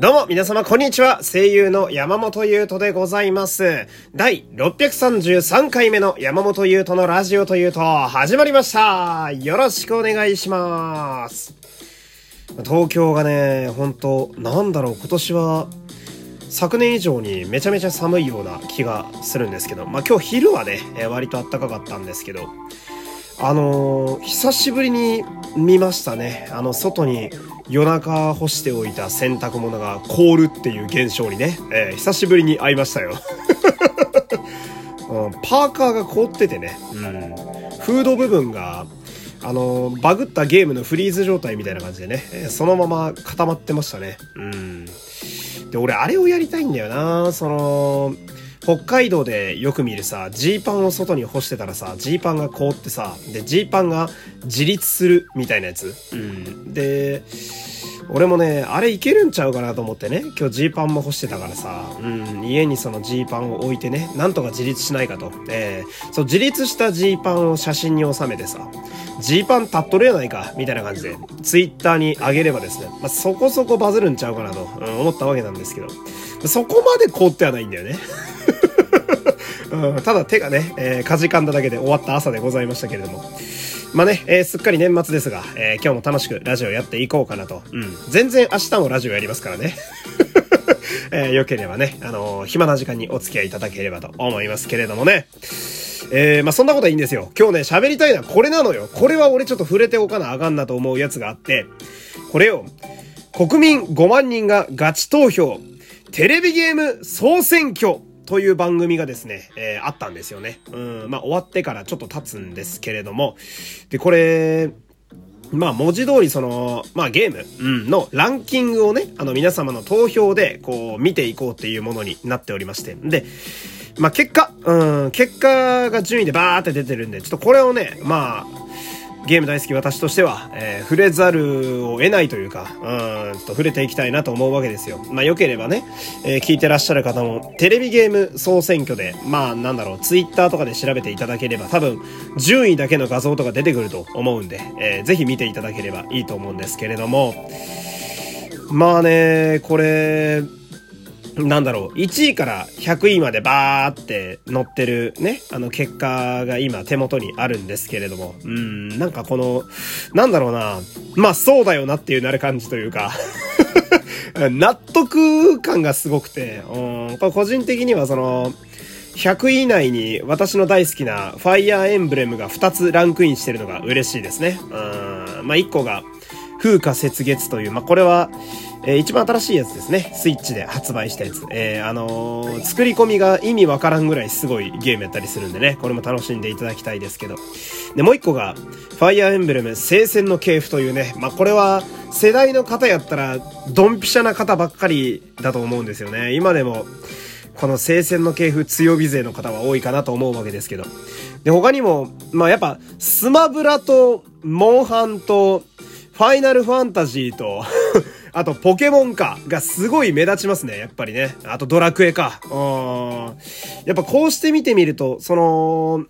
どうも、皆様、こんにちは。声優の山本優斗でございます。第633回目の山本優斗のラジオというと、始まりました。よろしくお願いします。東京がね、本当なんだろう、今年は、昨年以上にめちゃめちゃ寒いような気がするんですけど、まあ今日昼はね、割と暖かかったんですけど、あのー、久しぶりに見ましたね。あの、外に夜中干しておいた洗濯物が凍るっていう現象にね、えー、久しぶりに会いましたよ。うん、パーカーが凍っててね、うん、フード部分が、あのー、バグったゲームのフリーズ状態みたいな感じでね、えー、そのまま固まってましたね。うん。で、俺、あれをやりたいんだよなその、北海道でよく見るさ、ジーパンを外に干してたらさ、ジーパンが凍ってさ、で、ジーパンが自立するみたいなやつ。うん。で、俺もね、あれいけるんちゃうかなと思ってね、今日ジーパンも干してたからさ、うん、家にそのジーパンを置いてね、なんとか自立しないかと。えー、そう、自立したジーパンを写真に収めてさ、ジーパン立っとるやないか、みたいな感じで、ツイッターに上げればですね、まあ、そこそこバズるんちゃうかなと、うん、思ったわけなんですけど、そこまで凍ってはないんだよね。うん、ただ手がね、えー、かじかんだだけで終わった朝でございましたけれども。まあね、えー、すっかり年末ですが、えー、今日も楽しくラジオやっていこうかなと。うん。全然明日もラジオやりますからね。えー、良ければね、あのー、暇な時間にお付き合いいただければと思いますけれどもね。えー、まあ、そんなことはいいんですよ。今日ね、喋りたいのはこれなのよ。これは俺ちょっと触れておかなあかんなと思うやつがあって、これを、国民5万人がガチ投票、テレビゲーム総選挙という番組がですね、えー、あったんですよね。うん、まあ終わってからちょっと経つんですけれども、で、これ、まあ文字通りその、まあゲーム、うん、のランキングをね、あの皆様の投票でこう見ていこうっていうものになっておりまして。で、まあ結果、うん、結果が順位でバーって出てるんで、ちょっとこれをね、まあ、ゲーム大好き私としては、えー、触れざるを得ないというか、うんと触れていきたいなと思うわけですよ。まあ良ければね、えー、聞いてらっしゃる方も、テレビゲーム総選挙で、まあなんだろう、ツイッターとかで調べていただければ、多分、順位だけの画像とか出てくると思うんで、えー、ぜひ見ていただければいいと思うんですけれども、まあね、これ、なんだろう、1位から100位までバーって載ってるね、あの結果が今手元にあるんですけれども、うん、なんかこの、なんだろうな、まあそうだよなっていうなる感じというか。納得感がすごくて、うん、これ個人的にはその、100位以内に私の大好きなファイアーエンブレムが2つランクインしてるのが嬉しいですね。うん、まあ1個が風化雪月という、まあこれは、えー、一番新しいやつですね。スイッチで発売したやつ。えー、あのー、作り込みが意味わからんぐらいすごいゲームやったりするんでね、これも楽しんでいただきたいですけど。で、もう一個が、ファイアーエンブレム聖戦の系譜というね、まあ、これは世代の方やったら、ドンピシャな方ばっかりだと思うんですよね。今でも、この聖戦の系譜強火勢の方は多いかなと思うわけですけど。で、他にも、まあ、やっぱ、スマブラと、モンハンと、ファイナルファンタジーとあと、ポケモンか、がすごい目立ちますね、やっぱりね。あと、ドラクエか。うん。やっぱこうして見てみると、その、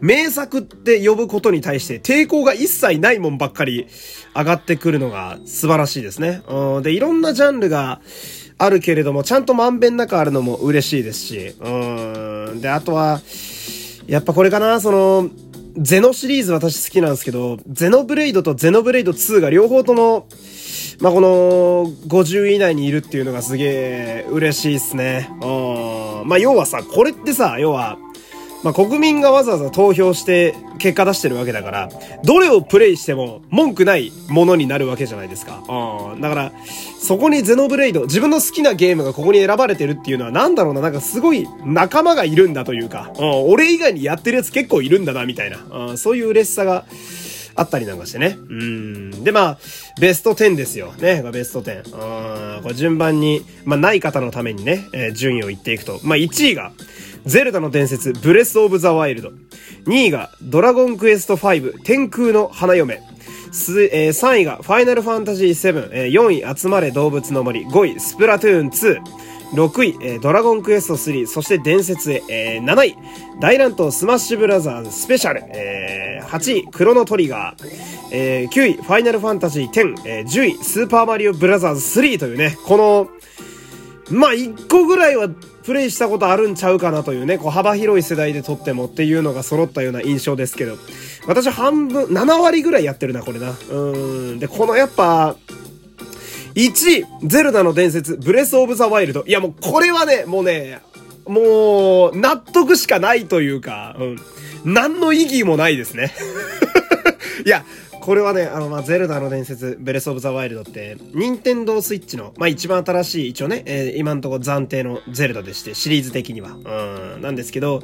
名作って呼ぶことに対して抵抗が一切ないもんばっかり上がってくるのが素晴らしいですね。うん。で、いろんなジャンルがあるけれども、ちゃんとまんべんなくあるのも嬉しいですし、うん。で、あとは、やっぱこれかな、その、ゼノシリーズ私好きなんですけど、ゼノブレイドとゼノブレイド2が両方とも、まあ、この50位以内にいるっていうのがすげえ嬉しいっすね。うん。まあ、要はさ、これってさ、要は、まあ、国民がわざわざ投票して結果出してるわけだから、どれをプレイしても文句ないものになるわけじゃないですか。うん。だから、そこにゼノブレイド、自分の好きなゲームがここに選ばれてるっていうのはなんだろうな、なんかすごい仲間がいるんだというか、うん、俺以外にやってるやつ結構いるんだな、みたいな。うん、そういう嬉しさが、あったりなんかしてね。うん。で、まあ、ベスト10ですよ。ね。ベスト10。うん。これ順番に、まあ、ない方のためにね、えー、順位を言っていくと。まあ、1位が、ゼルダの伝説、ブレスオブザワイルド。2位が、ドラゴンクエスト5、天空の花嫁。す、えー、3位が、ファイナルファンタジー7、えー、4位、集まれ動物の森、5位、スプラトゥーン2、6位、えー、ドラゴンクエスト3、そして伝説へ、えー、7位、大乱闘スマッシュブラザーズスペシャル、えー、8位、クロノトリガー、えー、9位、ファイナルファンタジー10、えー、10位、スーパーマリオブラザーズ3というね、この、まあ、1個ぐらいはプレイしたことあるんちゃうかなというね、こう幅広い世代でとってもっていうのが揃ったような印象ですけど、私半分、7割ぐらいやってるな、これな。うん。で、このやっぱ、1位、ゼルダの伝説、ブレスオブザワイルド。いやもうこれはね、もうね、もう、納得しかないというか、うん。何の意義もないですね。いや、これはね、あの、まあ、ゼルダの伝説、ブレスオブザワイルドって、任天堂スイッチの、まあ、一番新しい、一応ね、えー、今んとこ暫定のゼルダでして、シリーズ的には。うん、なんですけど、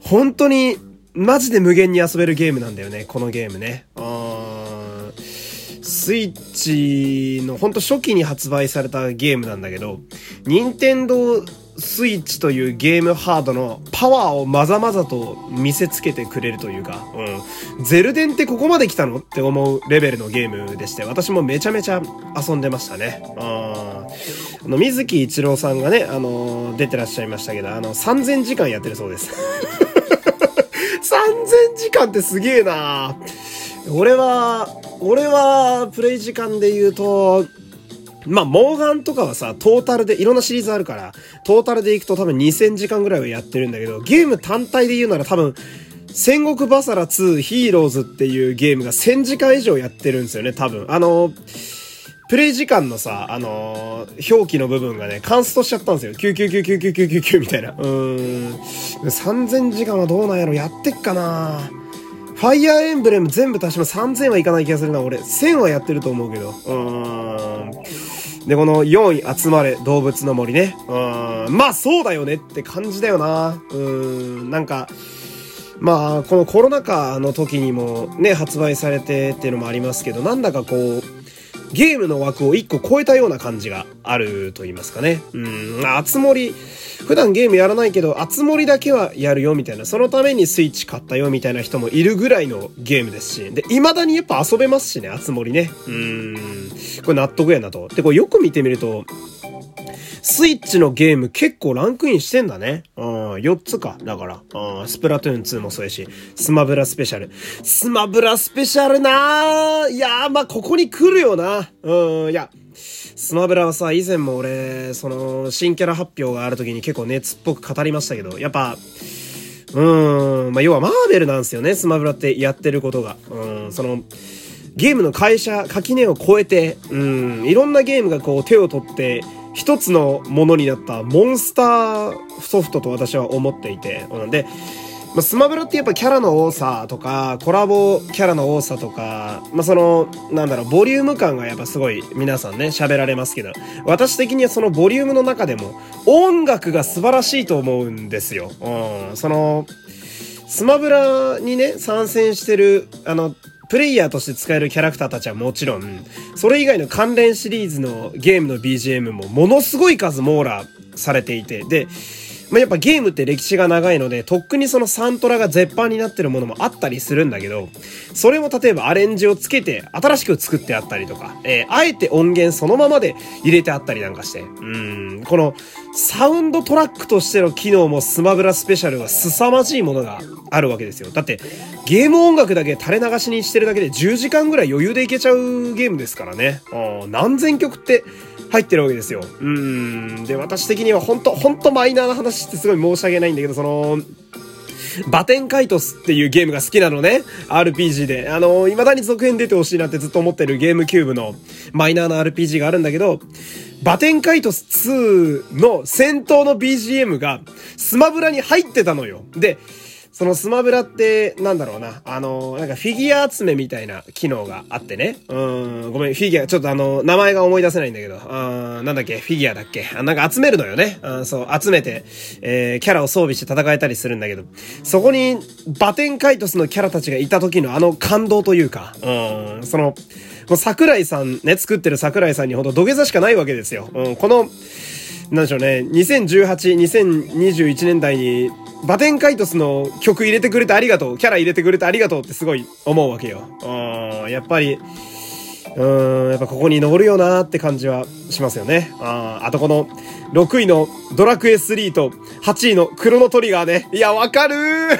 本当に、マジで無限に遊べるゲームなんだよね、このゲームね。うん。スイッチのほんと初期に発売されたゲームなんだけど、任天堂スイッチというゲームハードのパワーをまざまざと見せつけてくれるというか、うん。ゼルデンってここまで来たのって思うレベルのゲームでして、私もめちゃめちゃ遊んでましたね。うん。あの、水木一郎さんがね、あの、出てらっしゃいましたけど、あの、3000時間やってるそうです。3000時間ってすげえな俺は、俺は、プレイ時間で言うと、まあ、モーガンとかはさ、トータルで、いろんなシリーズあるから、トータルでいくと多分2000時間ぐらいはやってるんだけど、ゲーム単体で言うなら多分、戦国バサラ2ヒーローズっていうゲームが1000時間以上やってるんですよね、多分。あの、プレイ時間のさ、あの、表記の部分がね、カンストしちゃったんですよ。99999999みたいな。うーん。3000時間はどうなんやろやってっかなファイアーエンブレム全部足しても3000はいかない気がするな、俺。1000はやってると思うけど。うーん。で、この4位、集まれ、動物の森ね。うん、まあそうだよねって感じだよな。うん、なんか、まあ、このコロナ禍の時にもね、発売されてっていうのもありますけど、なんだかこう、ゲームの枠を1個超えたような感じがあると言いますかね。うん、あつ森、普段ゲームやらないけど、あつ森だけはやるよみたいな、そのためにスイッチ買ったよみたいな人もいるぐらいのゲームですし、で、未だにやっぱ遊べますしね、あつ森ね。うん、これ納得やなと。で、これよく見てみると、スイッチのゲーム結構ランクインしてんだね。うん、4つか。だから。うん、スプラトゥーン2もそうやし、スマブラスペシャル。スマブラスペシャルなーいやー、まあ、ここに来るよな。うん、いや、スマブラはさ、以前も俺、その、新キャラ発表がある時に結構熱っぽく語りましたけど、やっぱ、うーん、まあ、要はマーベルなんですよね、スマブラってやってることが。うん、その、ゲームの会社、垣根を超えて、うん、いろんなゲームがこう手を取って、一つのものになったモンスターソフトと私は思っていて、うん、で、まあ、スマブラってやっぱキャラの多さとか、コラボキャラの多さとか、まあ、その、なんだろう、ボリューム感がやっぱすごい皆さんね、喋られますけど、私的にはそのボリュームの中でも、音楽が素晴らしいと思うんですよ。うん、その、スマブラにね、参戦してる、あの、プレイヤーとして使えるキャラクターたちはもちろん、それ以外の関連シリーズのゲームの BGM もものすごい数網羅されていて、で、まあ、やっぱゲームって歴史が長いので、とっくにそのサントラが絶版になってるものもあったりするんだけど、それも例えばアレンジをつけて新しく作ってあったりとか、えー、あえて音源そのままで入れてあったりなんかして、うん、このサウンドトラックとしての機能もスマブラスペシャルは凄まじいものがあるわけですよ。だって、ゲーム音楽だけ垂れ流しにしてるだけで10時間ぐらい余裕でいけちゃうゲームですからね。何千曲って入ってるわけですよ。うん。で、私的には本当本当マイナーな話ってすごい申し訳ないんだけど、その、バテンカイトスっていうゲームが好きなのね。RPG で。あの、未だに続編出てほしいなってずっと思ってるゲームキューブのマイナーな RPG があるんだけど、バテンカイトス2の戦闘の BGM がスマブラに入ってたのよ。で、そのスマブラって、なんだろうな。あの、なんかフィギュア集めみたいな機能があってね。うん、ごめん、フィギュア、ちょっとあの、名前が思い出せないんだけど、うん、なんだっけ、フィギュアだっけ？あなんか集めるのよね。うん、そう、集めて、えー、キャラを装備して戦えたりするんだけど、そこに、バテンカイトスのキャラたちがいた時のあの感動というか、うん、その、もう桜井さんね、作ってる桜井さんにほど土下座しかないわけですよ。うん、この、なんでしょうね、2018、2021年代にバテンカイトスの曲入れてくれてありがとう。キャラ入れてくれてありがとうってすごい思うわけよ。うん、やっぱり、うん、やっぱここに登るよなーって感じはしますよね。ああとこの、6位のドラクエ3と8位のクロノトリガーね。いや、わかるー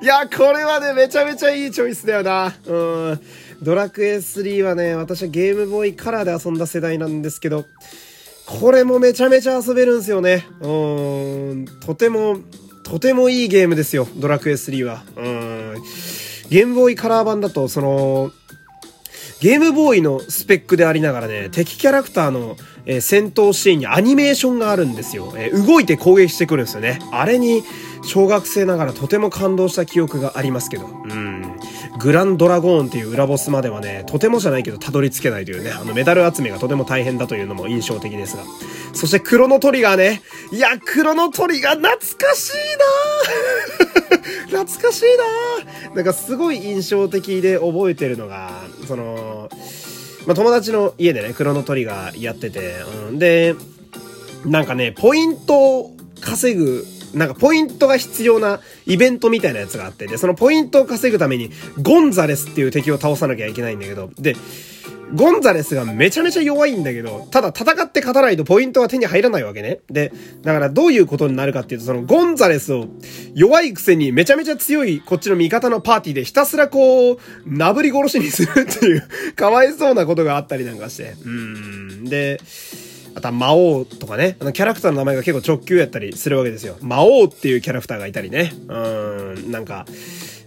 いや、これはね、めちゃめちゃいいチョイスだよな。うん。ドラクエ3はね、私はゲームボーイカラーで遊んだ世代なんですけど、これもめちゃめちゃ遊べるんですよね。うん。とても、とてもいいゲームですよ、ドラクエ3は。うん。ゲームボーイカラー版だと、その、ゲームボーイのスペックでありながらね、敵キャラクターの、えー、戦闘シーンにアニメーションがあるんですよ。えー、動いて攻撃してくるんですよね。あれに、小学生ながらとても感動した記憶がありますけど。うん。グランドラゴーンっていう裏ボスまではね、とてもじゃないけどたどり着けないというね、あのメダル集めがとても大変だというのも印象的ですが。そしてクロノトリガーね。いや、クロノトリガー懐かしいな 懐かしいななんかすごい印象的で覚えてるのが、その、まあ、友達の家でね、クロノトリガーやってて、うん、で、なんかね、ポイントを稼ぐなんかポイントが必要なイベントみたいなやつがあって、で、そのポイントを稼ぐために、ゴンザレスっていう敵を倒さなきゃいけないんだけど、で、ゴンザレスがめちゃめちゃ弱いんだけど、ただ戦って勝たないとポイントが手に入らないわけね。で、だからどういうことになるかっていうと、そのゴンザレスを弱いくせにめちゃめちゃ強いこっちの味方のパーティーでひたすらこう、なぶり殺しにするっていうかわいそうなことがあったりなんかして。うん。で、あとは魔王とかね、あのキャラクターの名前が結構直球やったりするわけですよ。魔王っていうキャラクターがいたりね。うん、なんか、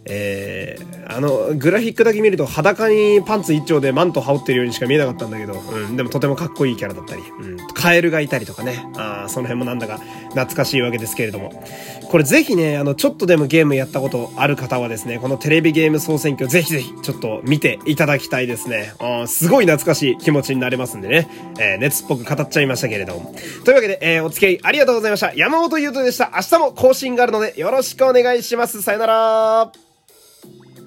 えー、あの、グラフィックだけ見ると裸にパンツ一丁でマント羽織ってるようにしか見えなかったんだけど、うん、でもとてもかっこいいキャラだったり、うん、カエルがいたりとかね、あその辺もなんだか懐かしいわけですけれども、これぜひね、あの、ちょっとでもゲームやったことある方はですね、このテレビゲーム総選挙ぜひぜひちょっと見ていただきたいですね。あすごい懐かしい気持ちになれますんでね、えー、熱っぽく語っちゃいましたけれども。というわけで、えー、お付き合いありがとうございました。山本優斗でした。明日も更新があるのでよろしくお願いします。さよなら